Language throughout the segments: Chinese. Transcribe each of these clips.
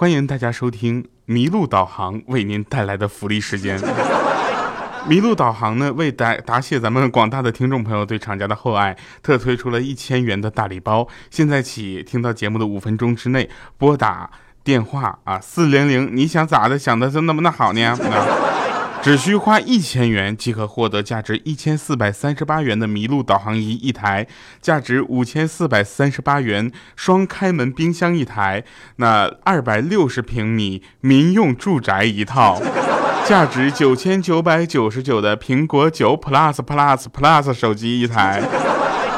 欢迎大家收听麋鹿导航为您带来的福利时间。麋鹿导航呢，为答答谢咱们广大的听众朋友对厂家的厚爱，特推出了一千元的大礼包。现在起，听到节目的五分钟之内拨打电话啊四零零，你想咋的？想的就那么的好呢？只需花一千元即可获得价值一千四百三十八元的麋鹿导航仪一台，价值五千四百三十八元双开门冰箱一台，那二百六十平米民用住宅一套，价值九千九百九十九的苹果九 Plus Plus Plus 手机一台，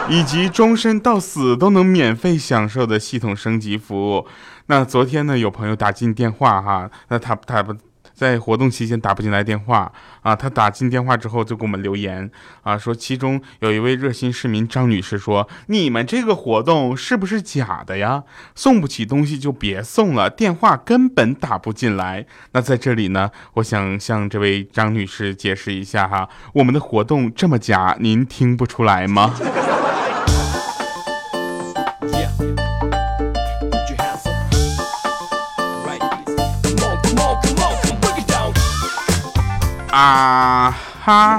以及终身到死都能免费享受的系统升级服务。那昨天呢，有朋友打进电话哈，那他他不。在活动期间打不进来电话啊，他打进电话之后就给我们留言啊，说其中有一位热心市民张女士说：“你们这个活动是不是假的呀？送不起东西就别送了，电话根本打不进来。”那在这里呢，我想向这位张女士解释一下哈，我们的活动这么假，您听不出来吗？啊哈！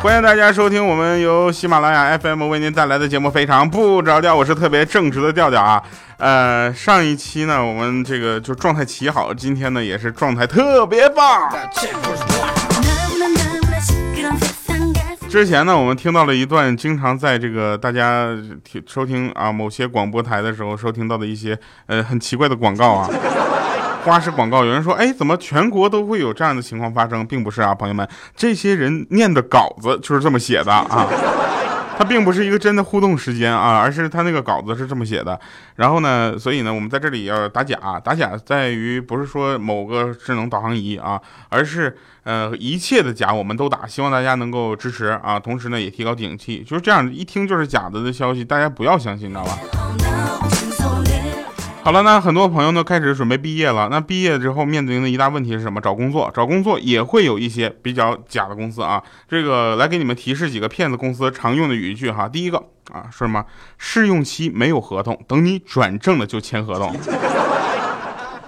欢迎大家收听我们由喜马拉雅 FM 为您带来的节目《非常不着调》，我是特别正直的调调啊。呃，上一期呢，我们这个就状态奇好，今天呢也是状态特别棒。之前呢，我们听到了一段经常在这个大家听收听啊某些广播台的时候收听到的一些呃很奇怪的广告啊。花式广告，有人说，哎，怎么全国都会有这样的情况发生？并不是啊，朋友们，这些人念的稿子就是这么写的啊，它并不是一个真的互动时间啊，而是他那个稿子是这么写的。然后呢，所以呢，我们在这里要打假，打假在于不是说某个智能导航仪啊，而是呃一切的假我们都打，希望大家能够支持啊，同时呢也提高警惕，就是这样一听就是假的的消息，大家不要相信，你知道吧？好了，那很多朋友呢开始准备毕业了。那毕业之后面临的一大问题是什么？找工作，找工作也会有一些比较假的公司啊。这个来给你们提示几个骗子公司常用的语句哈。第一个啊，说什么试用期没有合同，等你转正了就签合同。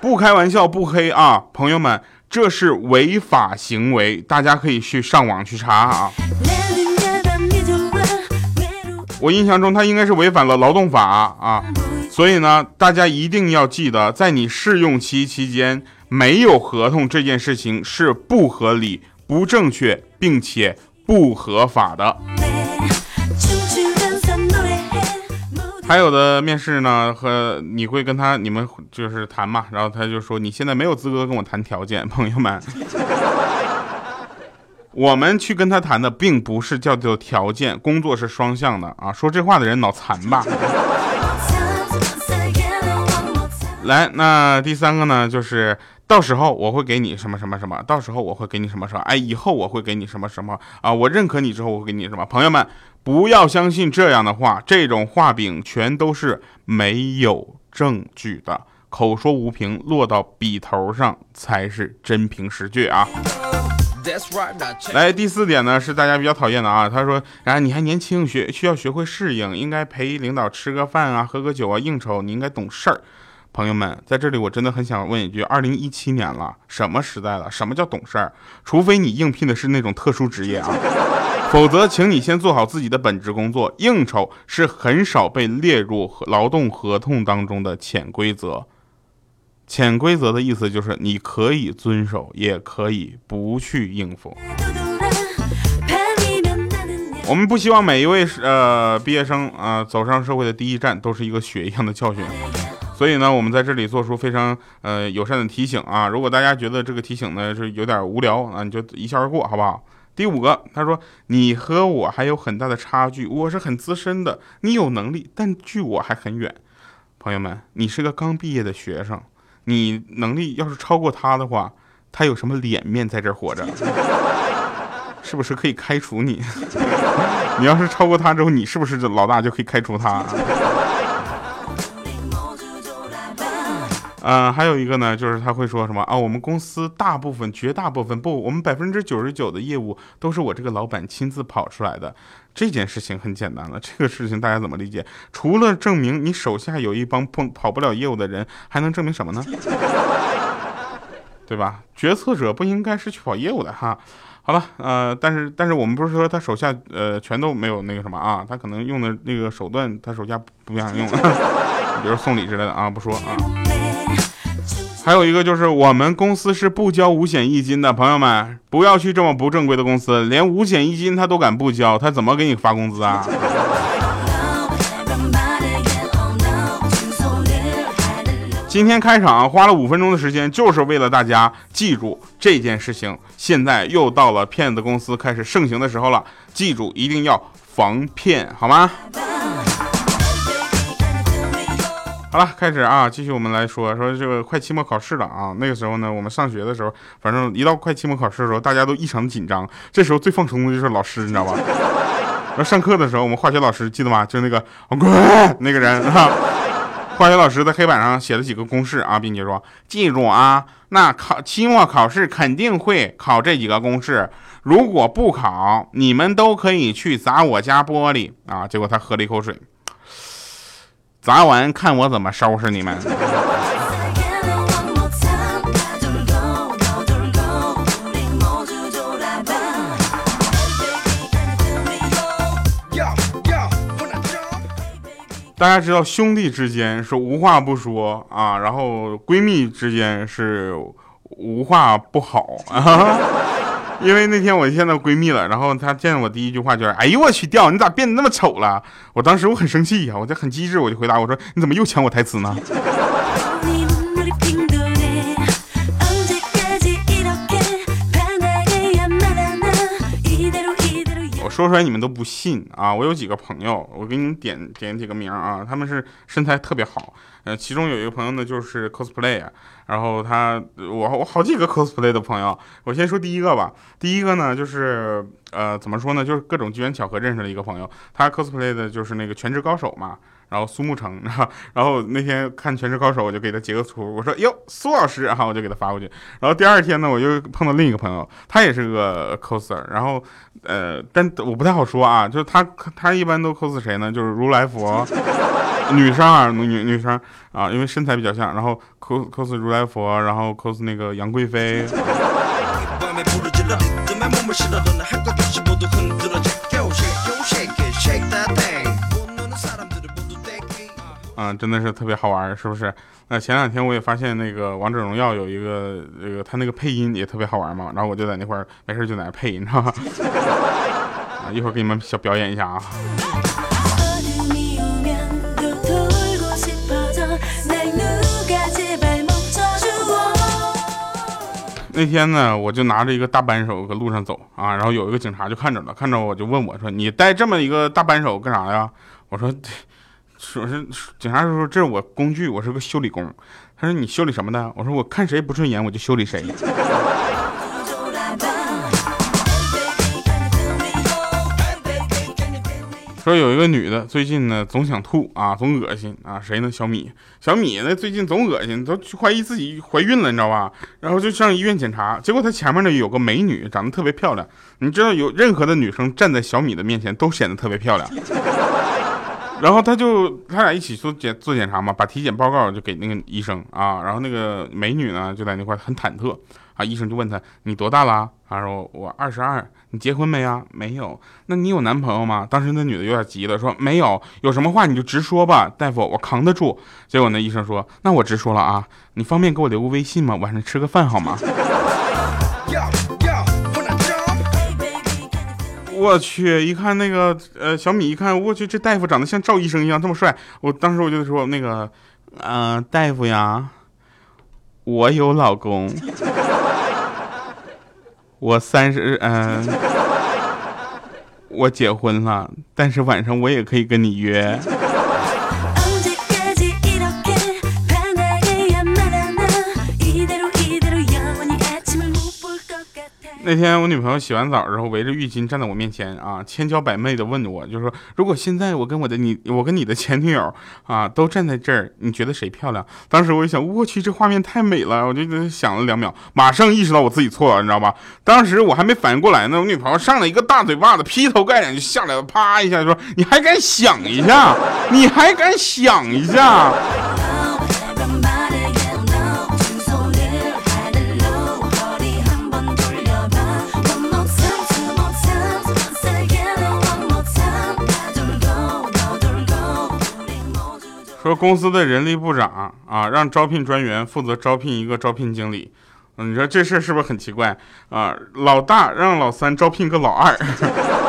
不开玩笑，不黑啊，朋友们，这是违法行为，大家可以去上网去查啊。我印象中他应该是违反了劳动法啊。所以呢，大家一定要记得，在你试用期期间没有合同这件事情是不合理、不正确，并且不合法的。还有的面试呢，和你会跟他你们就是谈嘛，然后他就说你现在没有资格跟我谈条件，朋友们，我们去跟他谈的并不是叫做条件，工作是双向的啊，说这话的人脑残吧。来，那第三个呢，就是到时候我会给你什么什么什么，到时候我会给你什么什么，哎，以后我会给你什么什么啊，我认可你之后我会给你什么。朋友们，不要相信这样的话，这种画饼全都是没有证据的，口说无凭，落到笔头上才是真凭实据啊。来，第四点呢是大家比较讨厌的啊，他说，然啊，你还年轻，学需要学会适应，应该陪领导吃个饭啊，喝个酒啊，应酬，你应该懂事儿。朋友们，在这里我真的很想问一句：二零一七年了，什么时代了？什么叫懂事儿？除非你应聘的是那种特殊职业啊，否则，请你先做好自己的本职工作。应酬是很少被列入劳动合同当中的潜规则。潜规则的意思就是你可以遵守，也可以不去应付。我们不希望每一位呃毕业生啊走上社会的第一站都是一个血一样的教训。所以呢，我们在这里做出非常呃友善的提醒啊。如果大家觉得这个提醒呢是有点无聊啊，你就一笑而过，好不好？第五个，他说你和我还有很大的差距，我是很资深的，你有能力，但距我还很远。朋友们，你是个刚毕业的学生，你能力要是超过他的话，他有什么脸面在这活着？是不是可以开除你？你要是超过他之后，你是不是老大就可以开除他？呃，还有一个呢，就是他会说什么啊？我们公司大部分、绝大部分不，我们百分之九十九的业务都是我这个老板亲自跑出来的。这件事情很简单了，这个事情大家怎么理解？除了证明你手下有一帮跑跑不了业务的人，还能证明什么呢？对吧？决策者不应该是去跑业务的哈。好了，呃，但是但是我们不是说他手下呃全都没有那个什么啊？他可能用的那个手段，他手下不想用，比如送礼之类的啊，不说啊。还有一个就是我们公司是不交五险一金的，朋友们不要去这么不正规的公司，连五险一金他都敢不交，他怎么给你发工资啊？今天开场花了五分钟的时间，就是为了大家记住这件事情。现在又到了骗子公司开始盛行的时候了，记住一定要防骗，好吗？好了，开始啊！继续我们来说说这个快期末考试了啊。那个时候呢，我们上学的时候，反正一到快期末考试的时候，大家都异常紧张。这时候最放松的就是老师，你知道吧？然后上课的时候，我们化学老师记得吗？就是那个滚那个人啊。化学老师在黑板上写了几个公式啊，并且说：“记住啊，那考期末考试肯定会考这几个公式。如果不考，你们都可以去砸我家玻璃啊。”结果他喝了一口水。砸完看我怎么收拾你们！大家知道兄弟之间是无话不说啊，然后闺蜜之间是无话不好啊。因为那天我见到闺蜜了，然后她见我第一句话就是：“哎呦我去，掉你咋变得那么丑了？”我当时我很生气呀，我就很机智，我就回答我说：“你怎么又抢我台词呢？” 说出来你们都不信啊！我有几个朋友，我给你们点点几个名啊，他们是身材特别好。呃，其中有一个朋友呢，就是 cosplay，然后他我我好几个 cosplay 的朋友，我先说第一个吧。第一个呢，就是呃，怎么说呢，就是各种机缘巧合认识了一个朋友，他 cosplay 的就是那个全职高手嘛。然后苏沐橙，然后然后那天看《全职高手》，我就给他截个图，我说哟苏老师，然后我就给他发过去。然后第二天呢，我又碰到另一个朋友，他也是个 coser，然后呃，但我不太好说啊，就是他他一般都 cos 谁呢？就是如来佛，女生啊，女女生啊，因为身材比较像，然后 cos cos 如来佛，然后 cos 那个杨贵妃。啊，真的是特别好玩，是不是？那前两天我也发现那个王者荣耀有一个这个他那个配音也特别好玩嘛，然后我就在那块儿没事儿就在那配，你知道吗？啊，一会儿给你们小表演一下啊。那天呢，我就拿着一个大扳手搁路上走啊，然后有一个警察就看着了，看着我就问我说：“你带这么一个大扳手干啥呀？”我说。说是警察说这是我工具，我是个修理工。他说你修理什么的？我说我看谁不顺眼我就修理谁。说有一个女的最近呢总想吐啊，总恶心啊，谁呢？小米，小米呢最近总恶心，都怀疑自己怀孕了，你知道吧？然后就上医院检查，结果她前面呢有个美女，长得特别漂亮。你知道有任何的女生站在小米的面前都显得特别漂亮。然后他就他俩一起做检做检查嘛，把体检报告就给那个医生啊。然后那个美女呢就在那块很忐忑啊。医生就问他你多大了？他说我二十二。你结婚没啊？没有。那你有男朋友吗？当时那女的有点急了，说没有。有什么话你就直说吧，大夫，我扛得住。结果那医生说那我直说了啊，你方便给我留个微信吗？晚上吃个饭好吗？我去，一看那个呃小米，一看我去，这大夫长得像赵医生一样这么帅。我当时我就说那个，嗯，大夫呀，我有老公，我三十，嗯，我结婚了，但是晚上我也可以跟你约。那天我女朋友洗完澡，然后围着浴巾站在我面前啊，千娇百媚的问我，就说如果现在我跟我的你，我跟你的前女友啊都站在这儿，你觉得谁漂亮？当时我一想，我去，这画面太美了，我就想了两秒，马上意识到我自己错了，你知道吧？当时我还没反应过来呢，我女朋友上来一个大嘴巴子，劈头盖脸就下来了，啪一下说：“你还敢想一下？你还敢想一下？”说公司的人力部长啊，让招聘专员负责招聘一个招聘经理，嗯，你说这事儿是不是很奇怪啊？老大让老三招聘个老二，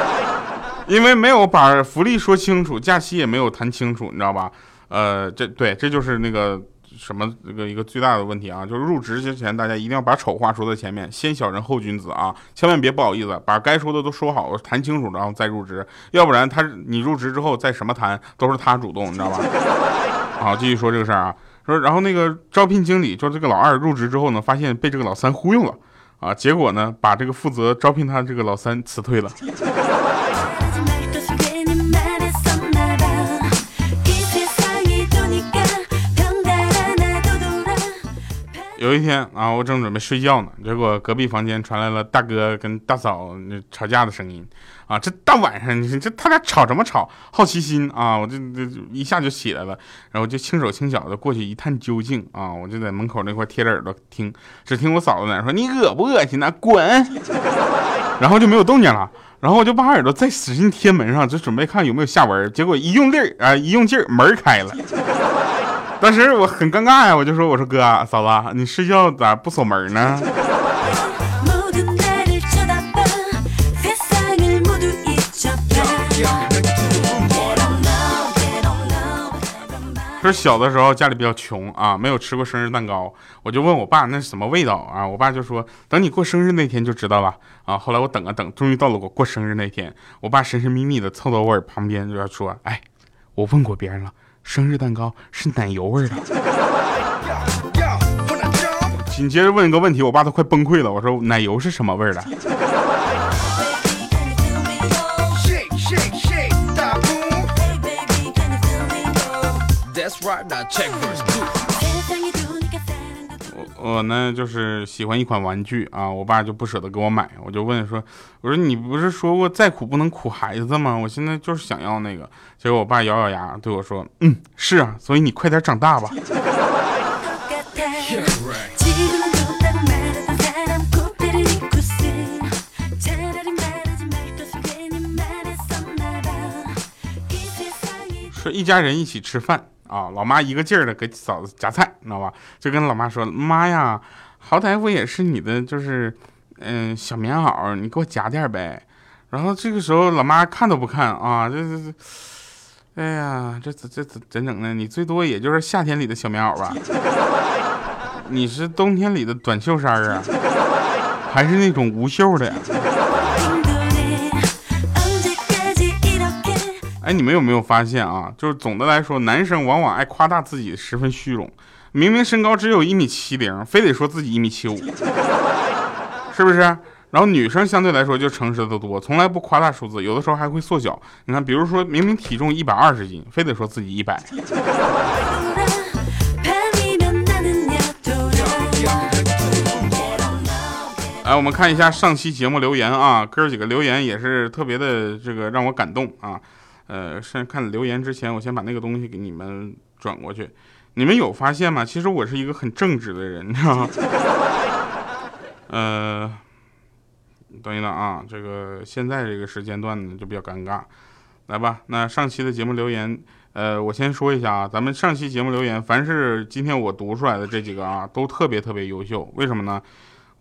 因为没有把福利说清楚，假期也没有谈清楚，你知道吧？呃，这对，这就是那个。什么这个一个最大的问题啊，就是入职之前大家一定要把丑话说在前面，先小人后君子啊，千万别不好意思，把该说的都说好，谈清楚，然后再入职，要不然他你入职之后再什么谈都是他主动，你知道吧？好，继续说这个事儿啊，说然后那个招聘经理就这个老二入职之后呢，发现被这个老三忽悠了啊，结果呢把这个负责招聘他这个老三辞退了。有一天啊，我正准备睡觉呢，结果隔壁房间传来了大哥跟大嫂吵架的声音啊！这大晚上，你这他俩吵什么吵？好奇心啊，我就就一下就起来了，然后就轻手轻脚的过去一探究竟啊！我就在门口那块贴着耳朵听，只听我嫂子在那说：“你恶不恶心呢？滚！” 然后就没有动静了，然后我就把耳朵再使劲贴门上，就准备看有没有下文，结果一用力啊，一用劲儿，门开了。当时我很尴尬呀，我就说：“我说哥嫂子，你睡觉咋不锁门呢？”说小的时候家里比较穷啊，没有吃过生日蛋糕，我就问我爸那是什么味道啊？我爸就说：“等你过生日那天就知道了啊。”后来我等啊等，终于到了我过生日那天，我爸神神秘秘的凑到我耳旁边就要说：“哎，我问过别人了。”生日蛋糕是奶油味的。紧接着问一个问题，我爸都快崩溃了。我说奶油是什么味的？我呢就是喜欢一款玩具啊，我爸就不舍得给我买，我就问说，我说你不是说过再苦不能苦孩子吗？我现在就是想要那个。结果我爸咬咬牙对我说，嗯，是啊，所以你快点长大吧。说一家人一起吃饭。啊，老妈一个劲儿的给嫂子夹菜，你知道吧？就跟老妈说：“妈呀，好歹我也是你的，就是嗯小棉袄，你给我夹点呗。”然后这个时候老妈看都不看啊，这这这，哎呀，这这这怎整呢？你最多也就是夏天里的小棉袄吧？你是冬天里的短袖衫啊？还是那种无袖的？你们有没有发现啊？就是总的来说，男生往往爱夸大自己，十分虚荣。明明身高只有一米七零，非得说自己一米七五，是不是？然后女生相对来说就诚实的多，从来不夸大数字，有的时候还会缩小。你看，比如说明明体重一百二十斤，非得说自己一百。哎，我们看一下上期节目留言啊，哥几个留言也是特别的这个让我感动啊。呃，先看留言之前，我先把那个东西给你们转过去。你们有发现吗？其实我是一个很正直的人，你知道吗？呃，等一等啊，这个现在这个时间段呢就比较尴尬。来吧，那上期的节目留言，呃，我先说一下啊，咱们上期节目留言，凡是今天我读出来的这几个啊，都特别特别优秀。为什么呢？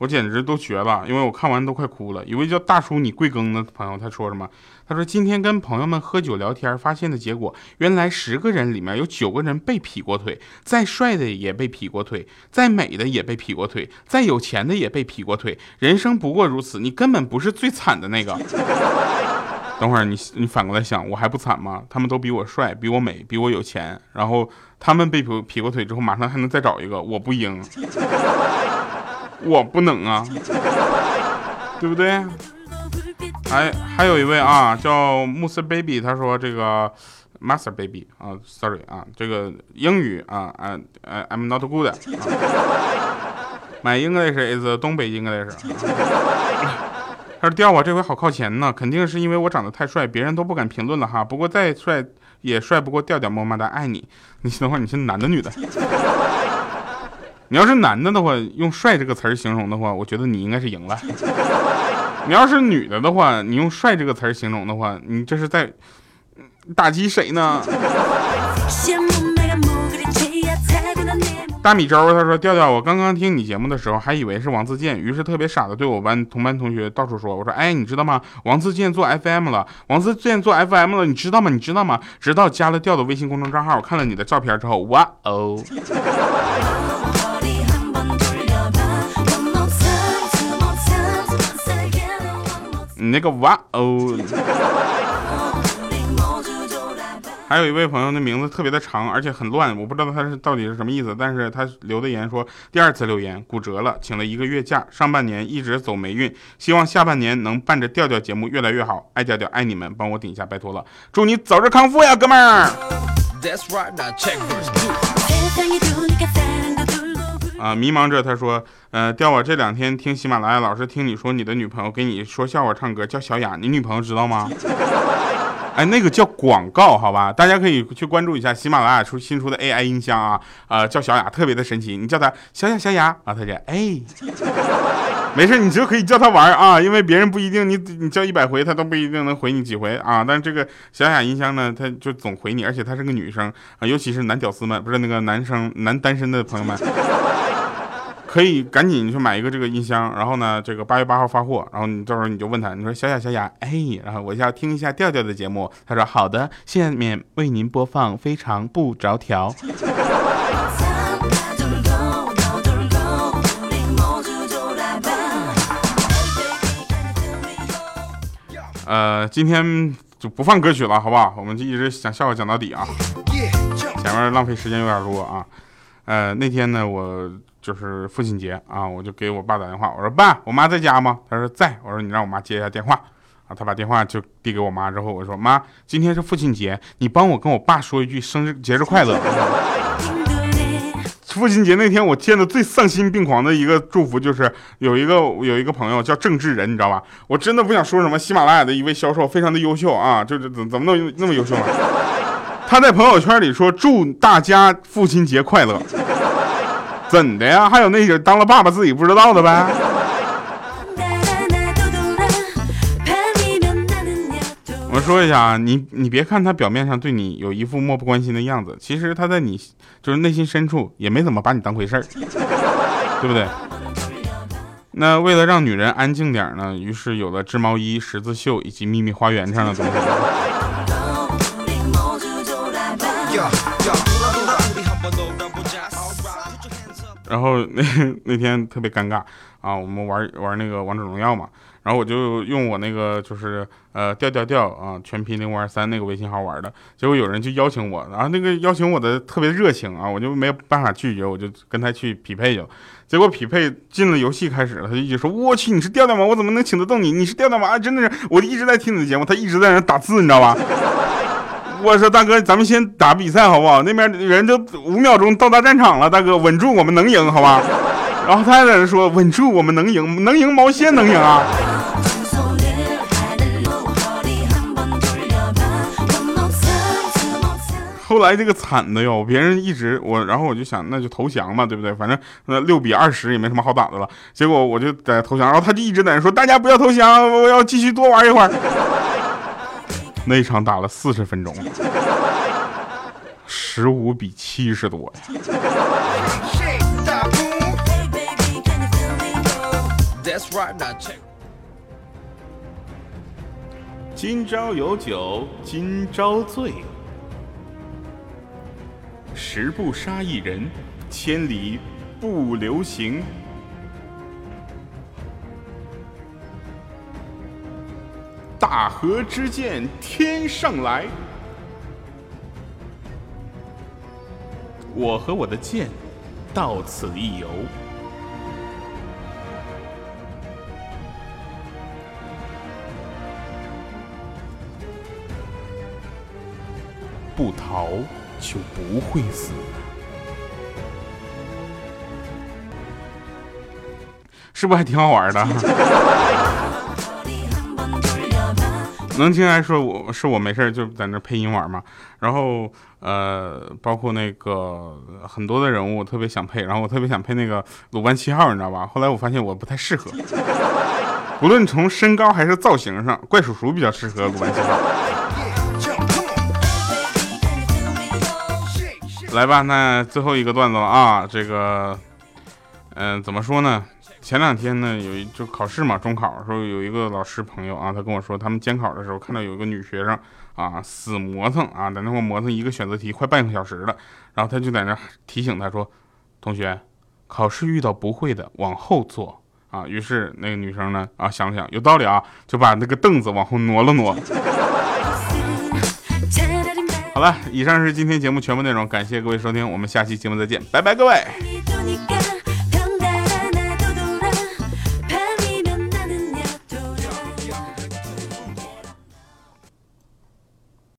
我简直都绝了，因为我看完都快哭了。一位叫大叔你贵庚的朋友，他说什么？他说今天跟朋友们喝酒聊天，发现的结果，原来十个人里面有九个人被劈过腿，再帅的也被劈过腿，再美的也被劈过腿，再有钱的也被劈过腿。人生不过如此，你根本不是最惨的那个。等会儿你你反过来想，我还不惨吗？他们都比我帅，比我美，比我有钱，然后他们被劈劈过腿之后，马上还能再找一个，我不应。我不能啊！对不对？还还有一位啊，叫慕斯 baby，他说这个 master baby 啊，sorry 啊，这个英语啊啊啊，I'm not good。My English is 东北 English。他说调我，这回好靠前呢，肯定是因为我长得太帅，别人都不敢评论了哈。不过再帅也帅不过调调，么么哒，爱你。你等会儿你是男的女的？你要是男的的话，用帅这个词儿形容的话，我觉得你应该是赢了。你要是女的的话，你用帅这个词儿形容的话，你这是在打击谁呢？大米粥他说调调，我刚刚听你节目的时候还以为是王自健，于是特别傻的对我班同班同学到处说，我说哎，你知道吗？王自健做 FM 了，王自健做 FM 了，你知道吗？你知道吗？直到加了调的微信公众账号，看了你的照片之后，哇哦！你那个哇哦！还有一位朋友的名字特别的长，而且很乱，我不知道他是到底是什么意思。但是他留的言说，第二次留言骨折了，请了一个月假，上半年一直走霉运，希望下半年能伴着调调节目越来越好。爱调调，爱你们，帮我顶一下，拜托了，祝你早日康复呀，哥们儿。啊，迷茫着，他说，呃，调我这两天听喜马拉雅，老是听你说你的女朋友给你说笑话、唱歌，叫小雅，你女朋友知道吗？哎，那个叫广告，好吧，大家可以去关注一下喜马拉雅出新出的 AI 音箱啊，呃，叫小雅，特别的神奇，你叫她小雅小雅啊，她就哎，没事，你就可以叫她玩啊，因为别人不一定，你你叫一百回，她都不一定能回你几回啊，但是这个小雅音箱呢，她就总回你，而且她是个女生啊，尤其是男屌丝们，不是那个男生男单身的朋友们。可以赶紧去买一个这个音箱，然后呢，这个八月八号发货，然后你到时候你就问他，你说小雅小雅，哎，然后我要听一下调调的节目，他说好的，下面为您播放非常不着调。呃，今天就不放歌曲了，好不好？我们就一直讲笑话讲到底啊，前面浪费时间有点多啊。呃，那天呢，我。就是父亲节啊，我就给我爸打电话，我说爸，我妈在家吗？他说在。我说你让我妈接一下电话啊。他把电话就递给我妈之后，我说妈，今天是父亲节，你帮我跟我爸说一句生日节日快乐。父亲节那天，我见的最丧心病狂的一个祝福就是有一个有一个朋友叫郑志仁，你知道吧？我真的不想说什么，喜马拉雅的一位销售非常的优秀啊，就是怎怎么能那么优秀呢？他在朋友圈里说祝大家父亲节快乐。怎的呀？还有那些当了爸爸自己不知道的呗。我说一下啊，你你别看他表面上对你有一副漠不关心的样子，其实他在你就是内心深处也没怎么把你当回事儿，对不对？那为了让女人安静点呢，于是有了织毛衣、十字绣以及秘密花园这样的东西。然后那 那天特别尴尬啊，我们玩玩那个王者荣耀嘛，然后我就用我那个就是呃调调调啊全拼零五二三那个微信号玩的，结果有人就邀请我，然后那个邀请我的特别热情啊，我就没有办法拒绝，我就跟他去匹配去了，结果匹配进了游戏开始了，他就一直说我去你是调调吗？我怎么能请得动你？你是调调吗？真的是，我一直在听你的节目，他一直在那打字，你知道吧？我说大哥，咱们先打比赛好不好？那边人就五秒钟到达战场了，大哥稳住，我们能赢，好吧？然后他还在那说稳住，我们能赢，能赢毛线能赢啊！后来这个惨的哟，别人一直我，然后我就想那就投降嘛，对不对？反正那六比二十也没什么好打的了。结果我就在投降，然后他就一直在那说大家不要投降，我要继续多玩一会儿。那一场打了四十分钟，十五比七十多呀！今朝有酒今朝醉，十步杀一人，千里不留行。大河之剑天上来。我和我的剑到此一游。不逃就不会死。是不是还挺好玩的？能听来说我是我没事就在那配音玩嘛，然后呃，包括那个很多的人物我特别想配，然后我特别想配那个鲁班七号，你知道吧？后来我发现我不太适合，无论从身高还是造型上，怪叔叔比较适合鲁班七号。来吧，那最后一个段子了啊，这个嗯，怎么说呢？前两天呢，有一就考试嘛，中考的时候有一个老师朋友啊，他跟我说，他们监考的时候看到有一个女学生啊，死磨蹭啊，在那块磨蹭一个选择题快半个小时了，然后他就在那提醒他说，同学，考试遇到不会的往后坐啊。于是那个女生呢啊想了想，有道理啊，就把那个凳子往后挪了挪。好了，以上是今天节目全部内容，感谢各位收听，我们下期节目再见，拜拜，各位。